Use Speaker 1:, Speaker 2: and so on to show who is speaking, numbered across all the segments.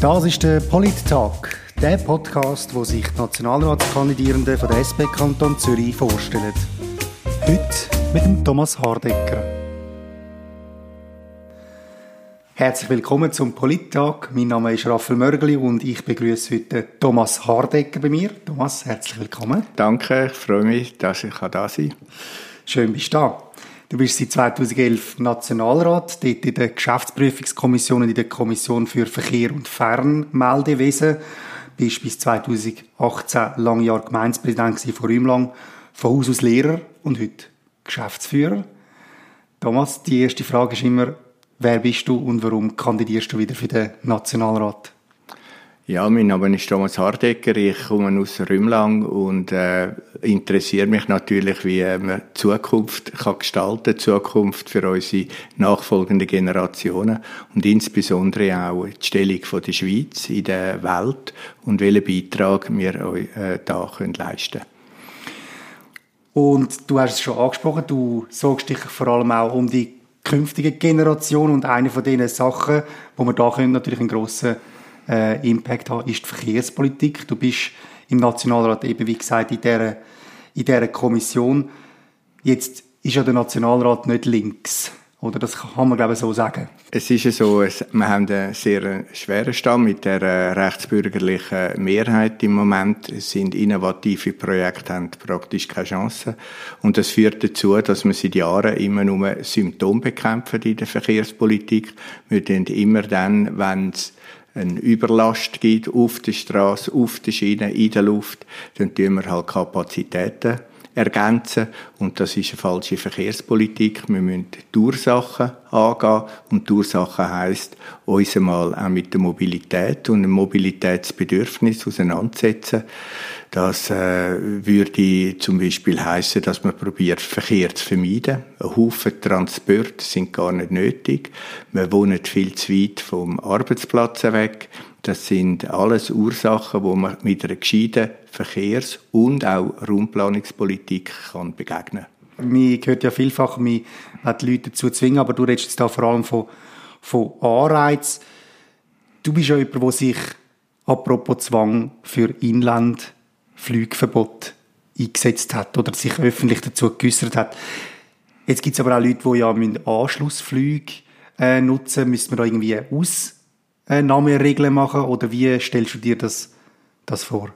Speaker 1: Das ist der Polit-Tag, der Podcast, wo sich die Nationalratskandidierenden von der SP Kanton Zürich vorstellen. Heute mit dem Thomas Hardecker. Herzlich willkommen zum Polit-Tag. Mein Name ist Raphael Mörgli und ich begrüße heute Thomas Hardecker bei mir. Thomas, herzlich willkommen.
Speaker 2: Danke, ich freue mich, dass ich da sein kann.
Speaker 1: Schön bist du da. Du bist seit 2011 Nationalrat, dort in der Geschäftsprüfungskommission und in der Kommission für Verkehr und Fernmeldewesen. Bist bis 2018 lange Jahre Gemeindepräsident von Rümlang, von Haus aus Lehrer und heute Geschäftsführer. Thomas, die erste Frage ist immer, wer bist du und warum kandidierst du wieder für den Nationalrat?
Speaker 2: Ja, mein Name ist Thomas Hardecker, ich komme aus Rümlang und äh, interessiere mich natürlich, wie man Zukunft kann gestalten Zukunft für unsere nachfolgenden Generationen und insbesondere auch die Stellung von der Schweiz in der Welt und welchen Beitrag wir äh, da können leisten
Speaker 1: Und du hast es schon angesprochen, du sorgst dich vor allem auch um die künftige Generation und eine von diesen Sachen, wo wir da können natürlich einen grossen äh, Impact haben, ist die Verkehrspolitik. Du bist im Nationalrat eben, wie gesagt, in dieser, in dieser Kommission. Jetzt ist ja der Nationalrat nicht links. Oder das kann man, glaube ich, so sagen.
Speaker 2: Es ist ja so, wir haben einen sehr schweren Stand mit der äh, rechtsbürgerlichen Mehrheit im Moment. Es sind innovative Projekte, haben praktisch keine Chance. Und das führt dazu, dass wir seit Jahren immer nur Symptome bekämpfen in der Verkehrspolitik. Wir tun immer dann, wenn es eine Überlast gibt auf der Straße, auf der Schiene, in der Luft, dann tun wir halt Kapazitäten ergänzen. Und das ist eine falsche Verkehrspolitik. Wir müssen die Ursachen angehen. Und die Ursache heisst, uns einmal auch mit der Mobilität und dem Mobilitätsbedürfnis auseinandersetzen. Das äh, würde zum Beispiel heißen, dass man probiert, Verkehr zu vermeiden. Ein Haufen Transporte sind gar nicht nötig. Wir wohnen viel zu weit vom Arbeitsplatz weg. Das sind alles Ursachen, wo man mit einer gescheiten Verkehrs- und auch Raumplanungspolitik kann begegnen
Speaker 1: kann. Man hört ja vielfach, man hat die Leute dazu zwingen, aber du redest jetzt da vor allem von, von Anreiz. Du bist ja jemand, der sich apropos Zwang für Inland Flugverbot eingesetzt hat oder sich öffentlich dazu geäußert hat. Jetzt gibt es aber auch Leute, die ja Anschlussflüge äh, nutzen. Müssen wir da irgendwie Ausnahmeregeln machen oder wie stellst du dir das, das vor?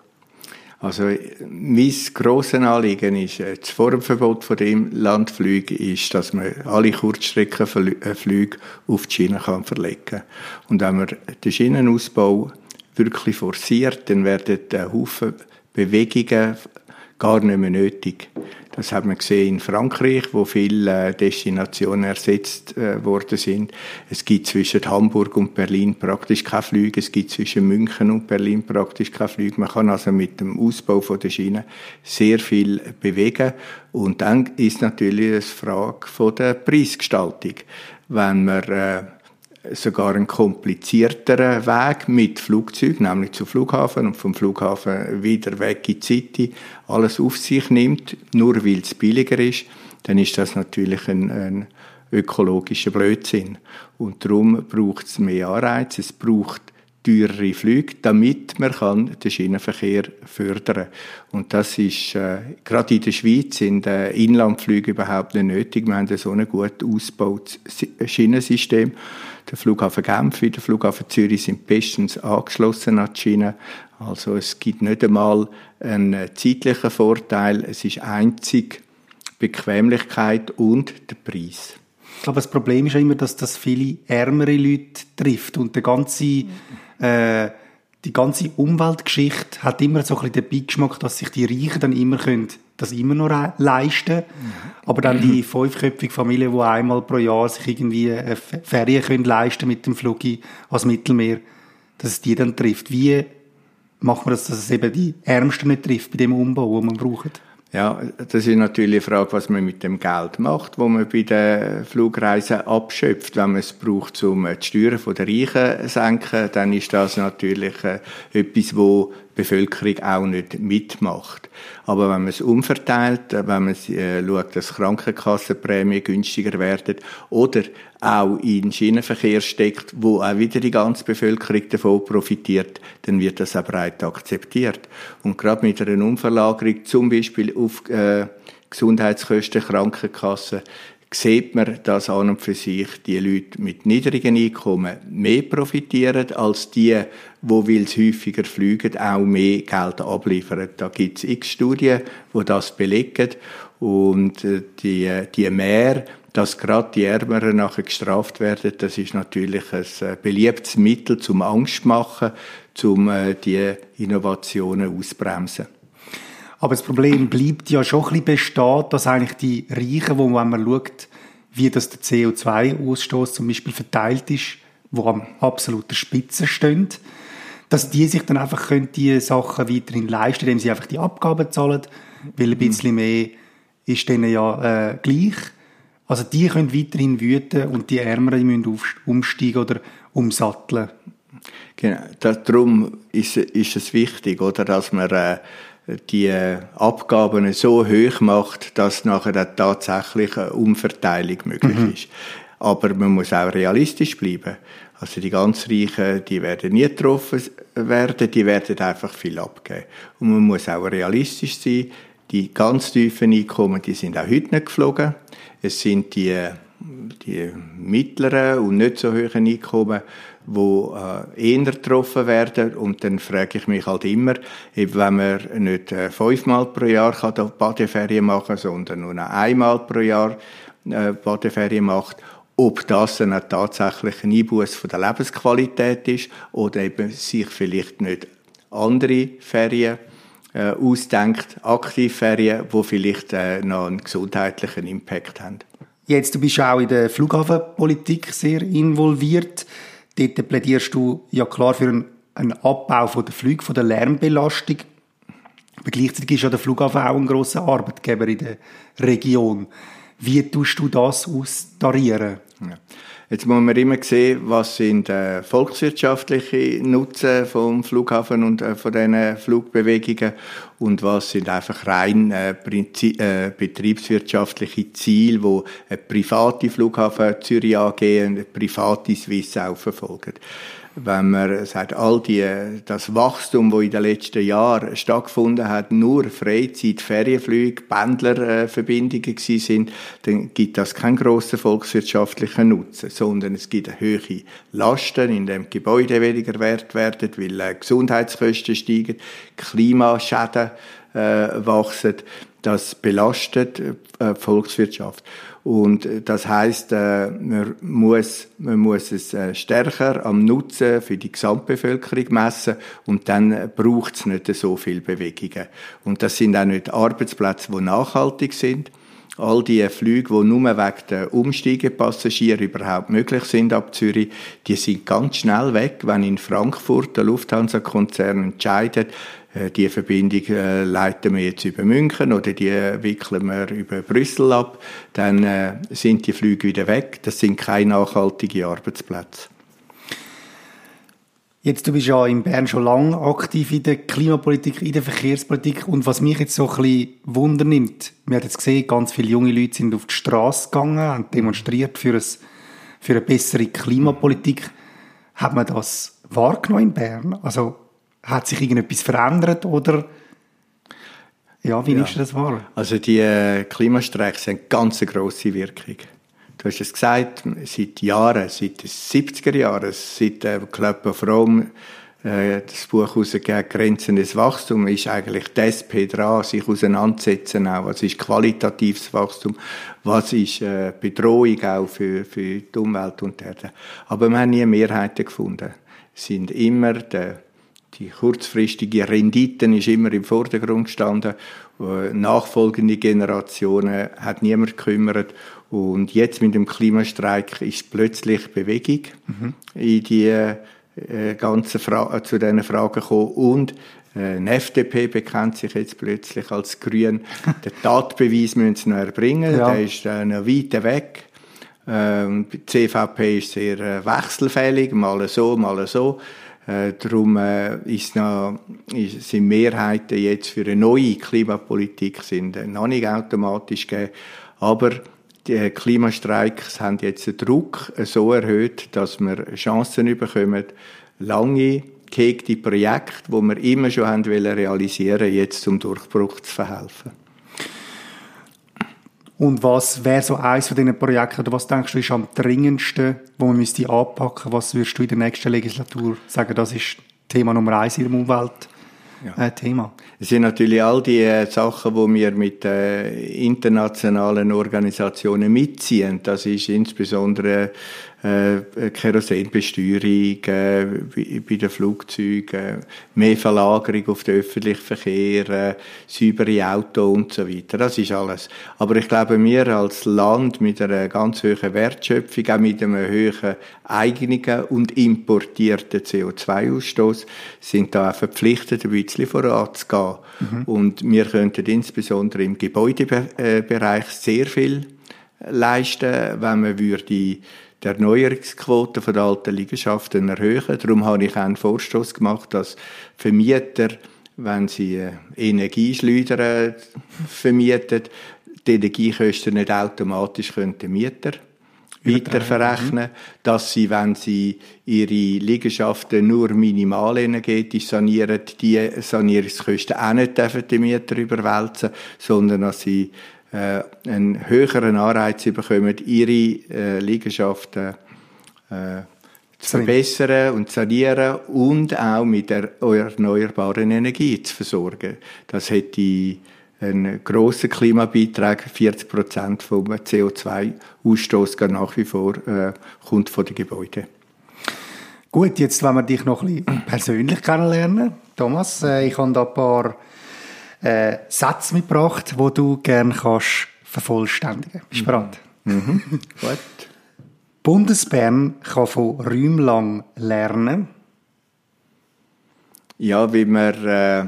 Speaker 2: Also, mein grosses Anliegen ist, äh, das Formverbot von dem Landflüge ist, dass man alle Kurzstreckenflüge auf die Schiene kann verlegen kann. Und wenn man den Schienenausbau wirklich forciert, dann werden ein Haufen Bewegungen gar nicht mehr nötig. Das hat man gesehen in Frankreich, wo viele äh, Destinationen ersetzt äh, worden sind. Es gibt zwischen Hamburg und Berlin praktisch keine Flüge. Es gibt zwischen München und Berlin praktisch keine Flüge. Man kann also mit dem Ausbau von der Schiene sehr viel bewegen. Und dann ist natürlich eine Frage von der Preisgestaltung. Wenn man äh, sogar einen komplizierteren Weg mit Flugzeug, nämlich zum Flughafen und vom Flughafen wieder weg in die City, alles auf sich nimmt, nur weil es billiger ist, dann ist das natürlich ein, ein ökologischer Blödsinn. Und darum braucht es mehr Anreize, es braucht teurere Flüge, damit man kann den Schienenverkehr fördern Und das ist äh, gerade in der Schweiz sind äh, Inlandflüge überhaupt nicht nötig. Wir haben so ein gut ausgebautes Schienensystem. Der Flughafen Genf wie der Flughafen Zürich sind bestens angeschlossen an die Schiene. Also es gibt nicht einmal einen zeitlichen Vorteil. Es ist einzig Bequemlichkeit und der Preis.
Speaker 1: Aber das Problem ist ja immer, dass das viele ärmere Leute trifft und der ganze äh, die ganze Umweltgeschichte hat immer so ein bisschen den Beigeschmack, dass sich die Reichen dann immer können das immer noch leisten mhm. Aber dann die fünfköpfige Familie, die einmal pro Jahr sich irgendwie eine Ferien können leisten mit dem Flug ans Mittelmeer, dass es die dann trifft. Wie macht man das, dass es eben die Ärmsten nicht trifft bei dem Umbau, den man braucht?
Speaker 2: Ja, das ist natürlich eine Frage, was man mit dem Geld macht, wo man bei den Flugreisen abschöpft. Wenn man es braucht, um die Steuern der Reichen zu senken, dann ist das natürlich äh, etwas, wo Bevölkerung auch nicht mitmacht. Aber wenn man es umverteilt, wenn man äh, schaut, dass Krankenkassenprämien günstiger werden oder auch in Schienenverkehr steckt, wo auch wieder die ganze Bevölkerung davon profitiert, dann wird das auch breit akzeptiert. Und gerade mit einer Umverlagerung zum Beispiel auf äh, Gesundheitskosten, Krankenkassen, sieht man, dass an und für sich die Leute mit niedrigen Einkommen mehr profitieren als die, wo weil sie häufiger fliegen, auch mehr Geld abliefern. Da gibt es x Studien, wo das belegen und äh, die, die mehr dass gerade die Ärmeren nachher gestraft werden, das ist natürlich ein äh, beliebtes Mittel zum Angst machen, um äh, die Innovationen ausbremsen.
Speaker 1: Aber das Problem bleibt ja schon ein bisschen bestehen, dass eigentlich die Reichen, wo wenn man schaut, wie das der CO2-Ausstoß zum Beispiel verteilt ist, wo am absoluten Spitze stehen, dass die sich dann einfach können die Sachen weiterhin leisten, indem sie einfach die Abgaben zahlen, weil ein bisschen mehr ist denen ja äh, gleich. Also die können weiterhin wüten und die Ärmeren müssen umsteigen oder umsatteln.
Speaker 2: Genau, darum ist, ist es wichtig, oder, dass man äh, die Abgaben so hoch macht, dass nachher dann tatsächlich eine Umverteilung möglich mhm. ist. Aber man muss auch realistisch bleiben. Also die ganz Reichen, die werden nie getroffen werden, die werden einfach viel abgeben. Und man muss auch realistisch sein. Die ganz tiefen Einkommen, die sind auch heute nicht geflogen. Es sind die, die mittleren und nicht so hohen Einkommen, wo äh, eher getroffen werden. Und dann frage ich mich halt immer, wenn man nicht äh, fünfmal pro Jahr kann Badeferien machen sondern nur einmal pro Jahr äh, Badeferien macht, ob das dann tatsächlich ein Einbuß von der Lebensqualität ist oder eben sich vielleicht nicht andere Ferien äh, ausdenkt, Aktivferien, wo vielleicht äh, noch einen gesundheitlichen Impact haben.
Speaker 1: Jetzt, du bist auch in der Flughafenpolitik sehr involviert. Dort plädierst du ja klar für einen, einen Abbau von der Flüge, von der Lärmbelastung. Aber gleichzeitig ist ja der Flughafen auch ein grosser Arbeitgeber in der Region. Wie tust du das austarieren?
Speaker 2: Ja. Jetzt muss man immer sehen, was sind äh, volkswirtschaftliche Nutzen vom Flughafen und äh, von diesen Flugbewegungen und was sind einfach rein äh, äh, betriebswirtschaftliche Ziele, wo eine private Flughafen Zürich AG und eine private Swiss auch verfolgen wenn man sagt, all die, das Wachstum, das in den letzten Jahren stattgefunden hat, nur Freizeit, Ferienflüge, Pendlerverbindungen gewesen sind, dann gibt das keinen grossen volkswirtschaftlichen Nutzen, sondern es gibt höhere Lasten, in dem Gebäude weniger wert werden, weil äh, Gesundheitskosten steigen, Klimaschäden wachsen. Das belastet äh, Volkswirtschaft. Und äh, das heißt, äh, man muss, man muss es äh, stärker am Nutzen für die Gesamtbevölkerung messen und dann braucht es nicht so viel Bewegungen. Und das sind auch nicht Arbeitsplätze, die nachhaltig sind. All die Flüge, die nur wegen der Umsteigepassagiere überhaupt möglich sind ab Zürich, die sind ganz schnell weg, wenn in Frankfurt der Lufthansa-Konzern entscheidet, äh, die Verbindung äh, leiten wir jetzt über München oder die wickeln wir über Brüssel ab, dann äh, sind die Flüge wieder weg. Das sind keine nachhaltigen Arbeitsplätze.
Speaker 1: Jetzt, du bist ja in Bern schon lange aktiv in der Klimapolitik, in der Verkehrspolitik und was mich jetzt so ein bisschen Wunder nimmt, wir haben jetzt gesehen, ganz viele junge Leute sind auf die Straße gegangen, haben demonstriert für, ein, für eine bessere Klimapolitik. Hat man das wahrgenommen in Bern? Also hat sich irgendetwas verändert oder ja, wie ja. nimmst du das wahr?
Speaker 2: Also die äh, Klimastreiks haben ganz eine grosse Wirkung. Du hast es gesagt, seit Jahren, seit den 70er Jahren, seit äh, Club of Rome äh, das Buch herausgegeben, Grenzen des Wachstums, ist eigentlich die SP dran, sich auseinanderzusetzen auch. Was ist qualitatives Wachstum? Was ist äh, Bedrohung auch für, für die Umwelt und die Erde? Aber wir haben nie Mehrheiten gefunden. Es sind immer der die kurzfristige Renditen ist immer im Vordergrund gestanden. Äh, nachfolgende Generationen hat niemand gekümmert. Und jetzt mit dem Klimastreik ist plötzlich Bewegung mhm. in die äh, ganzen Fra zu diesen Fragen gekommen. Und äh, eine FDP bekennt sich jetzt plötzlich als Grün. Den Tatbeweis müssen sie noch erbringen. Ja. Der ist äh, noch weit weg. Ähm, die CVP ist sehr äh, wechselfällig, mal so, mal so. Äh, darum äh, ist noch, ist, sind Mehrheiten jetzt für eine neue Klimapolitik sind äh, noch nicht automatisch gegeben. Aber die Klimastreiks haben jetzt den Druck so erhöht, dass wir Chancen bekommen, lange gehegte Projekte, die wir immer schon haben realisieren jetzt zum Durchbruch zu verhelfen.
Speaker 1: Und was wäre so eines von diesen Projekten, oder was denkst du, ist am dringendsten, wo man müsste anpacken? Was würdest du in der nächsten Legislatur sagen, das ist Thema Nummer eins in der Umwelt? Ja. Äh, Thema.
Speaker 2: Es sind natürlich all die äh, Sachen, die wir mit äh, internationalen Organisationen mitziehen. Das ist insbesondere äh, Kerosinbesteuerung äh, bei den Flugzeugen, mehr Verlagerung auf den öffentlichen Verkehr, äh, saubere Autos und so weiter. Das ist alles. Aber ich glaube, wir als Land mit einer ganz hohen Wertschöpfung, auch mit einem hohen eigenen und importierten CO2-Ausstoß, sind da auch verpflichtet, ein bisschen voranzugehen. Mhm. Und wir könnten insbesondere im Gebäudebereich sehr viel leisten, wenn man würde die Erneuerungsquote der alten Liegenschaften erhöhen. Darum habe ich einen Vorstoß gemacht, dass Vermieter, wenn sie äh, Energieschleuder vermieten, die Energiekosten nicht automatisch den Mieter weiterverrechnen, dass sie, wenn sie ihre Liegenschaften nur minimal energetisch sanieren, die Sanierungskosten auch nicht den Mieter überwälzen, sondern dass sie äh, einen höheren Anreiz bekommen, ihre äh, Liegenschaften äh, zu verbessern und zu sanieren und auch mit der erneuerbaren Energie zu versorgen. Das hätte einen grossen Klimabeitrag, 40 Prozent vom CO2-Ausstoß nach wie vor äh, kommt von den Gebäuden.
Speaker 1: Gut, jetzt wollen wir dich noch ein bisschen persönlich kennenlernen. Thomas, äh, ich habe da ein paar äh, Sätze mitgebracht, wo du gerne kannst vervollständigen. Bist du bereit?
Speaker 2: Mhm. Gut.
Speaker 1: Bundesbern kann von Räumlang lernen.
Speaker 2: Ja, wie man äh,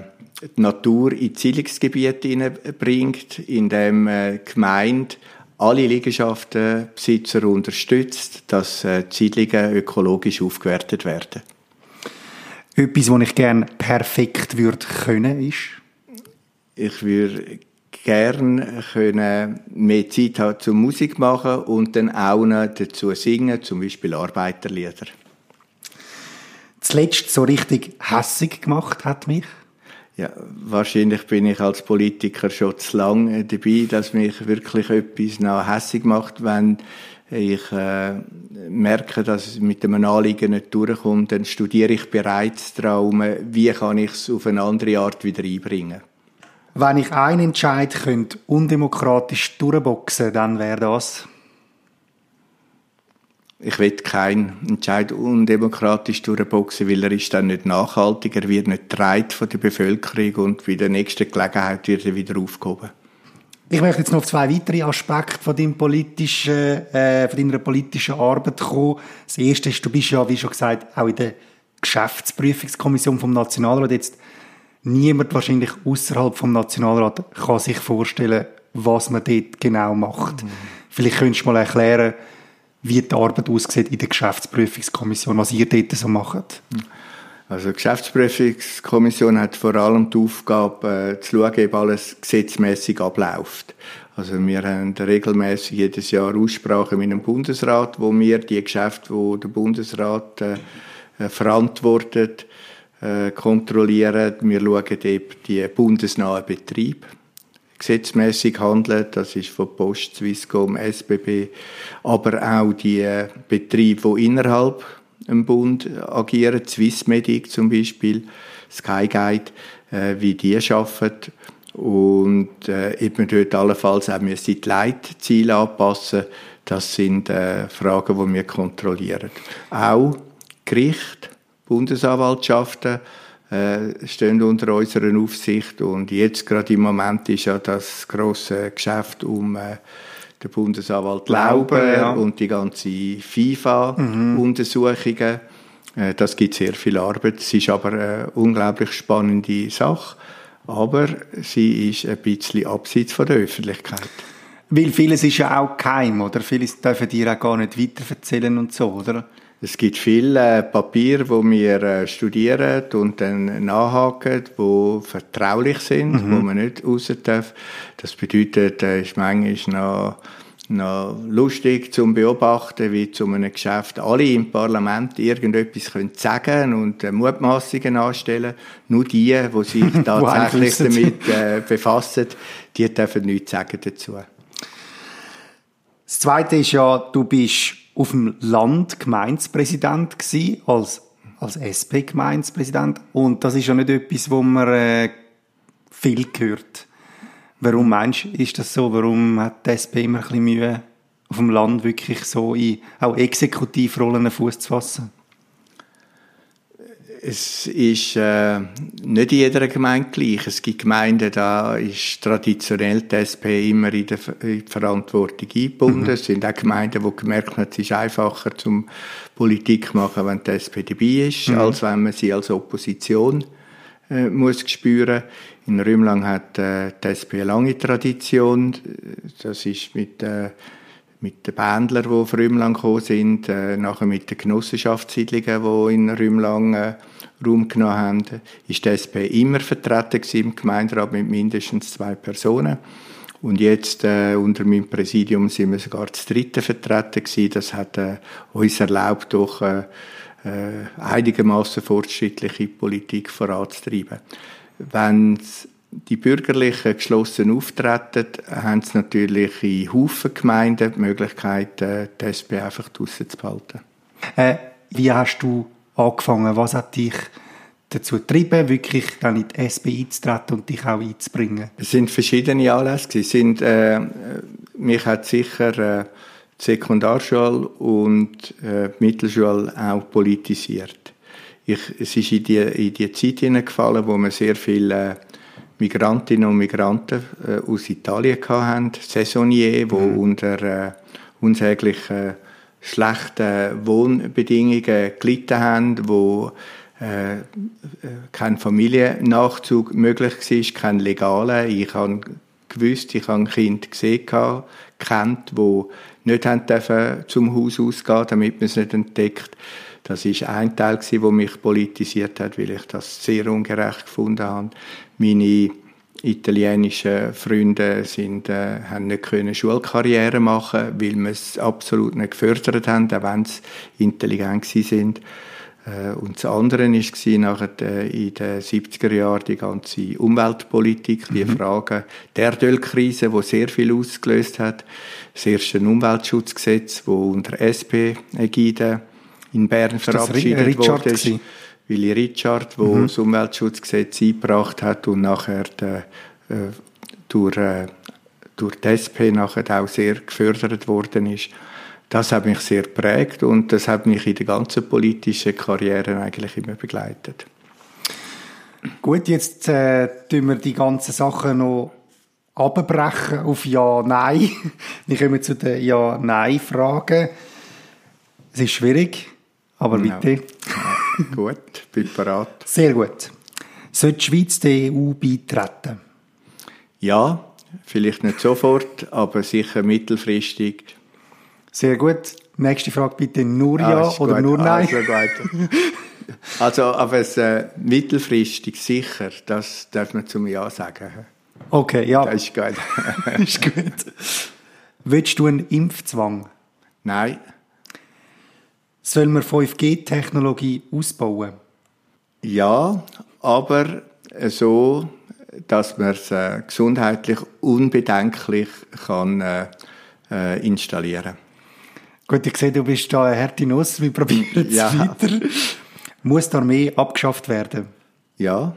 Speaker 2: die Natur in Zielungsgebiete hineinbringt, indem äh, Gemeinde alle Liegenschaftenbesitzer unterstützt, dass äh, Siedlungen ökologisch aufgewertet werden.
Speaker 1: Etwas, was ich gerne perfekt würde können, ist?
Speaker 2: Ich würde gern können mehr Zeit haben zum Musik machen und dann auch noch dazu singen, zum Beispiel Arbeiterlieder.
Speaker 1: Zuletzt so richtig hässig gemacht hat mich?
Speaker 2: Ja, wahrscheinlich bin ich als Politiker schon zu lange dabei, dass mich wirklich etwas noch hässig macht, wenn ich äh, merke, dass es mit einem Anliegen nicht durchkommt, dann studiere ich bereits darum, wie kann ich es auf eine andere Art wieder einbringen.
Speaker 1: Wenn ich einen Entscheid könnte undemokratisch durchboxen, dann wäre das?
Speaker 2: Ich will keinen Entscheid undemokratisch durchboxen, weil er ist dann nicht nachhaltig, er wird nicht getragen von der Bevölkerung und bei der nächsten Gelegenheit wird er wieder aufgehoben.
Speaker 1: Ich möchte jetzt noch auf zwei weitere Aspekte von, deinem politischen, äh, von deiner politischen Arbeit kommen. Das erste ist, du bist ja, wie schon gesagt, auch in der Geschäftsprüfungskommission vom Nationalrat jetzt niemand wahrscheinlich außerhalb vom Nationalrat kann sich vorstellen, was man dort genau macht. Mhm. Vielleicht könntest du mal erklären, wie die Arbeit aussieht in der Geschäftsprüfungskommission, was ihr dort so macht.
Speaker 2: Also die Geschäftsprüfungskommission hat vor allem die Aufgabe, äh, zu schauen, ob alles gesetzmäßig abläuft. Also wir haben regelmäßig jedes Jahr Aussprachen mit dem Bundesrat, wo wir die Geschäfte, wo der Bundesrat äh, äh verantwortet, äh, kontrollieren. Wir schauen, ob die bundesnahen Betriebe gesetzmäßig handeln. Das ist von Post, Swisscom, SBB, aber auch die Betriebe, die innerhalb im Bund agieren, Swissmedic zum Beispiel, Skyguide, äh, wie die arbeiten und äh, eben dort allenfalls auch müssen die Leitziele anpassen. Das sind äh, Fragen, die wir kontrollieren. Auch Gericht Bundesanwaltschaften äh, stehen unter unserer Aufsicht und jetzt gerade im Moment ist ja das große Geschäft um äh, den Bundesanwalt Lauber ja. und die ganze FIFA-Untersuchungen. Mhm. Äh, das gibt sehr viel Arbeit. Es ist aber eine unglaublich spannende Sache, aber sie ist ein bisschen abseits von der Öffentlichkeit.
Speaker 1: Weil vieles ist ja auch geheim, oder? Vieles dürfen die auch gar nicht weiterverzählen und so, oder?
Speaker 2: Es gibt viele Papiere, wo wir äh, studieren und dann nachhaken, wo vertraulich sind, mhm. wo man nicht raus darf. Das bedeutet, es äh, ist manchmal noch noch lustig zum Beobachten, wie zu einem Geschäft alle im Parlament irgendetwas können sagen und äh, Mutmaßungen anstellen. Nur die, die sich tatsächlich damit äh, befassen, die dürfen nichts sagen dazu.
Speaker 1: Das Zweite ist ja, du bist auf dem Land Gemeindepräsident gewesen, als, als SP-Gemeindepräsident. Und das ist ja nicht etwas, wo man äh, viel hört. Warum meinst du, ist das so? Warum hat die SP immer ein bisschen Mühe, auf dem Land wirklich so in auch Exekutivrollen Fuß zu fassen?
Speaker 2: Es ist äh, nicht in jeder Gemeinde gleich. Es gibt Gemeinden, da ist traditionell die SP immer in, der, in die Verantwortung eingebunden. Mhm. Es sind auch Gemeinden, die gemerkt haben, es ist einfacher zum Politik machen, wenn die SP dabei ist, mhm. als wenn man sie als Opposition äh, muss spüren. In Rümlang hat äh, die SP eine lange Tradition. Das ist mit, äh, mit den Bändlern, die auf Rümlang gekommen sind, äh, nachher mit den Genossenschaftssiedlungen, die in Rümlang äh, Raum genommen haben, ist die SP immer vertreten im Gemeinderat mit mindestens zwei Personen. Und jetzt äh, unter meinem Präsidium sind wir sogar das dritte vertreten gewesen. Das hat äh, uns erlaubt, doch äh, äh, einigermaßen fortschrittliche Politik voranzutreiben. Wenn die Bürgerlichen geschlossen auftreten, haben sie natürlich in Haufen Gemeinden die Möglichkeit, äh, die SP einfach draussen zu behalten.
Speaker 1: Äh, wie hast du angefangen? Was hat dich dazu getrieben, wirklich dann in die SP einzutreten und dich auch einzubringen?
Speaker 2: Es sind verschiedene Anlässe. Es sind, äh, mich hat sicher äh, die Sekundarschule und äh, die Mittelschule auch politisiert. Ich, es ist in die, in die Zeit hineingefallen, wo wir sehr viele äh, Migrantinnen und Migranten äh, aus Italien hatten, Saisonier, die mhm. unter äh, unsäglich äh, schlechten Wohnbedingungen gelitten haben, wo äh, kein Familiennachzug möglich war, kein legaler. Ich habe gewusst, ich habe ein Kind gesehen, kennt, wo nicht haben dürfen zum Haus ausgehen, damit man es nicht entdeckt. Das ist ein Teil, der mich politisiert hat, weil ich das sehr ungerecht gefunden habe. Meine italienischen Freunde sind, äh, haben nicht können Schulkarriere machen, weil wir es absolut nicht gefördert haben, auch wenn sie intelligent sind. Äh, und das andere war nachher äh, in den 70er Jahren die ganze Umweltpolitik, die mhm. Frage der Erdölkrise, die sehr viel ausgelöst hat. Das erste Umweltschutzgesetz, das unter SP-Ägide in Bern verabschiedet wurde. Willy Richard, wo mhm. das Umweltschutzgesetz eingebracht hat und nachher der, äh, durch, äh, durch die SP nachher auch sehr gefördert worden ist das hat mich sehr prägt und das hat mich in der ganzen politischen Karriere eigentlich immer begleitet.
Speaker 1: Gut, jetzt äh, tun wir die ganzen Sachen noch abbrechen auf Ja, Nein. Wir kommen zu den Ja, Nein-Fragen. Es ist schwierig, aber genau. bitte.
Speaker 2: Gut, bin bereit.
Speaker 1: Sehr gut. Sollte die Schweiz der EU beitreten?
Speaker 2: Ja, vielleicht nicht sofort, aber sicher mittelfristig
Speaker 1: sehr gut. Nächste Frage bitte nur Ja ah, oder gut. nur Nein. Also,
Speaker 2: also aber es, äh, mittelfristig sicher, das darf man zum Ja sagen.
Speaker 1: Okay, ja.
Speaker 2: Das ist gut.
Speaker 1: ist gut. Willst du einen Impfzwang?
Speaker 2: Nein.
Speaker 1: Sollen wir 5G-Technologie ausbauen?
Speaker 2: Ja, aber so, dass man es äh, gesundheitlich unbedenklich kann, äh, äh installieren kann.
Speaker 1: Gut, ich sehe, du bist da eine harte Nuss. Wir probieren es ja. weiter. Muss die Armee abgeschafft werden?
Speaker 2: Ja.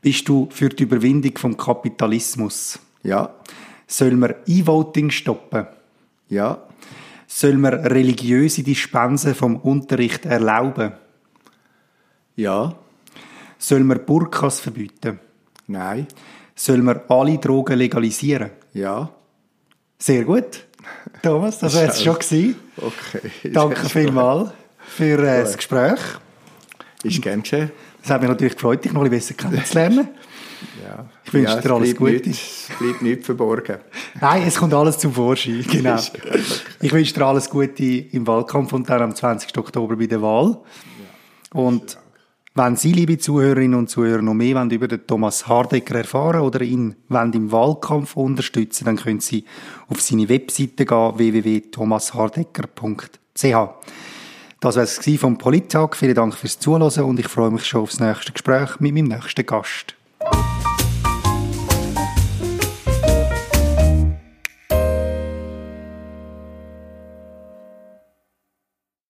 Speaker 1: Bist du für die Überwindung vom Kapitalismus?
Speaker 2: Ja.
Speaker 1: Soll man E-Voting stoppen?
Speaker 2: Ja.
Speaker 1: Soll man religiöse Dispensen vom Unterricht erlauben?
Speaker 2: Ja.
Speaker 1: Soll man Burkas verbieten?
Speaker 2: Nein.
Speaker 1: Soll man alle Drogen legalisieren?
Speaker 2: Ja.
Speaker 1: Sehr gut. Thomas, das wäre es schon gewesen.
Speaker 2: Okay.
Speaker 1: Danke vielmals für äh, das Gespräch.
Speaker 2: Ist gern geschehen.
Speaker 1: Es hat mich natürlich gefreut, dich noch ein bisschen besser kennenzulernen.
Speaker 2: Ja.
Speaker 1: Ich wünsche
Speaker 2: Ja,
Speaker 1: dir
Speaker 2: es
Speaker 1: alles Gute.
Speaker 2: Es bleibt nichts verborgen.
Speaker 1: Nein, es kommt alles zum Vorschein, genau. Ich wünsche dir alles Gute im Wahlkampf und dann am 20. Oktober bei der Wahl. Und wenn Sie, liebe Zuhörerinnen und Zuhörer, noch mehr wollen über den Thomas Hardecker erfahren oder ihn wollen im Wahlkampf unterstützen, dann können Sie auf seine Webseite gehen, www.thomashardecker.ch. Das war es vom Polittag. Vielen Dank fürs Zuhören und ich freue mich schon aufs nächste Gespräch mit meinem nächsten Gast. Bye.